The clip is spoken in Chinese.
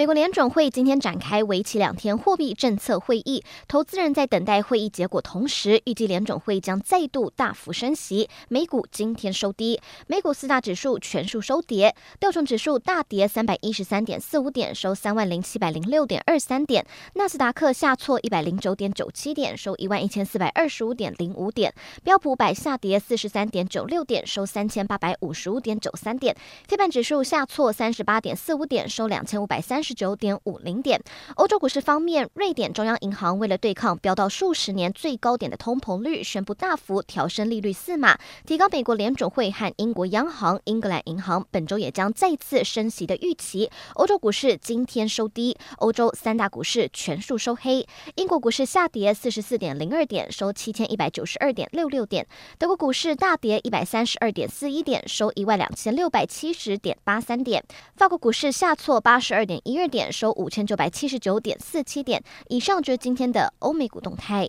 美国联准会今天展开为期两天货币政策会议，投资人在等待会议结果同时，预计联准会将再度大幅升息。美股今天收低，美股四大指数全数收跌，道琼指数大跌三百一十三点四五点，收三万零七百零六点二三点；纳斯达克下挫一百零九点九七点，收一万一千四百二十五点零五点；标普百下跌四十三点九六点，收三千八百五十五点九三点；费半指数下挫三十八点四五点，收两千五百三十。十九点五零点。欧洲股市方面，瑞典中央银行为了对抗飙到数十年最高点的通膨率，宣布大幅调升利率四码，提高美国联准会和英国央行英格兰银行本周也将再次升息的预期。欧洲股市今天收低，欧洲三大股市全数收黑。英国股市下跌四十四点零二点，收七千一百九十二点六六点。德国股市大跌一百三十二点四一点，收一万两千六百七十点八三点。法国股市下挫八十二点一。一二点收五千九百七十九点四七点以上，就是今天的欧美股动态。